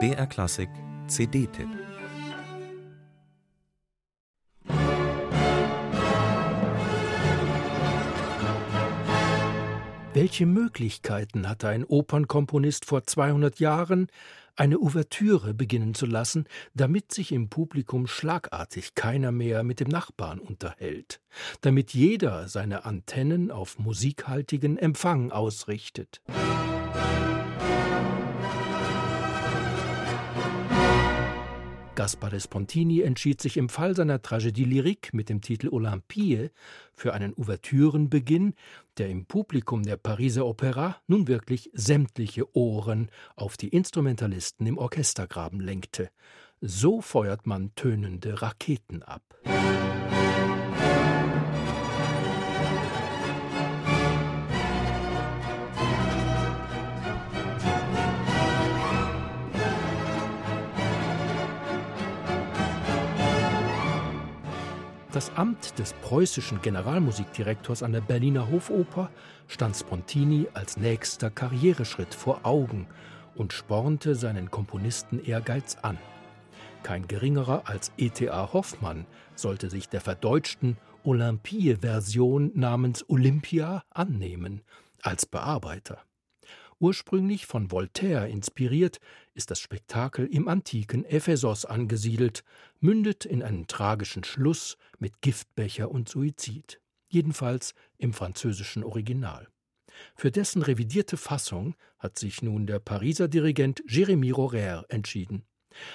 BR Klassik CD-Tipp Welche Möglichkeiten hatte ein Opernkomponist vor 200 Jahren, eine Ouvertüre beginnen zu lassen, damit sich im Publikum schlagartig keiner mehr mit dem Nachbarn unterhält, damit jeder seine Antennen auf musikhaltigen Empfang ausrichtet. Gaspare Spontini entschied sich im Fall seiner Tragödie lyrique mit dem Titel Olympie für einen Ouvertürenbeginn, der im Publikum der Pariser Opera nun wirklich sämtliche Ohren auf die Instrumentalisten im Orchestergraben lenkte. So feuert man tönende Raketen ab. Das Amt des preußischen Generalmusikdirektors an der Berliner Hofoper stand Spontini als nächster Karriereschritt vor Augen und spornte seinen Komponisten Ehrgeiz an. Kein geringerer als E.T.A. Hoffmann sollte sich der verdeutschten Olympie-Version namens Olympia annehmen, als Bearbeiter. Ursprünglich von Voltaire inspiriert, ist das Spektakel im antiken Ephesos angesiedelt, mündet in einen tragischen Schluss mit Giftbecher und Suizid. Jedenfalls im französischen Original. Für dessen revidierte Fassung hat sich nun der Pariser Dirigent Jérémy Rorer entschieden.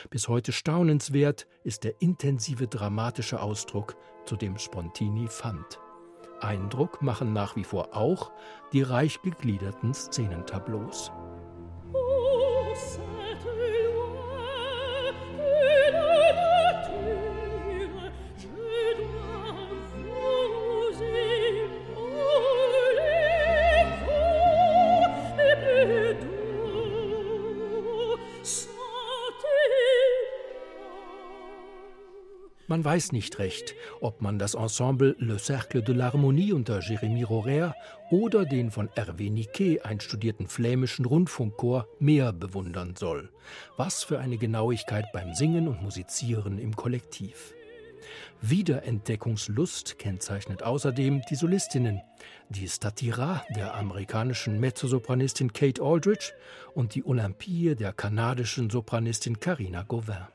Bis heute staunenswert ist der intensive dramatische Ausdruck, zu dem Spontini fand. Eindruck machen nach wie vor auch die reich gegliederten Szenentableaus. Man weiß nicht recht, ob man das Ensemble Le Cercle de l'Harmonie unter Jérémy Rorer oder den von Hervé Niquet einstudierten flämischen Rundfunkchor mehr bewundern soll. Was für eine Genauigkeit beim Singen und Musizieren im Kollektiv. Wiederentdeckungslust kennzeichnet außerdem die Solistinnen, die Statira der amerikanischen Mezzosopranistin Kate Aldridge und die Olympie der kanadischen Sopranistin Carina Gauvin.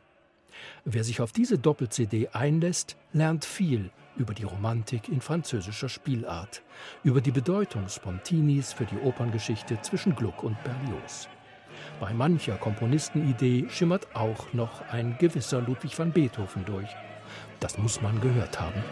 Wer sich auf diese Doppel-CD einlässt, lernt viel über die Romantik in französischer Spielart, über die Bedeutung Spontinis für die Operngeschichte zwischen Gluck und Berlioz. Bei mancher Komponistenidee schimmert auch noch ein gewisser Ludwig van Beethoven durch. Das muss man gehört haben.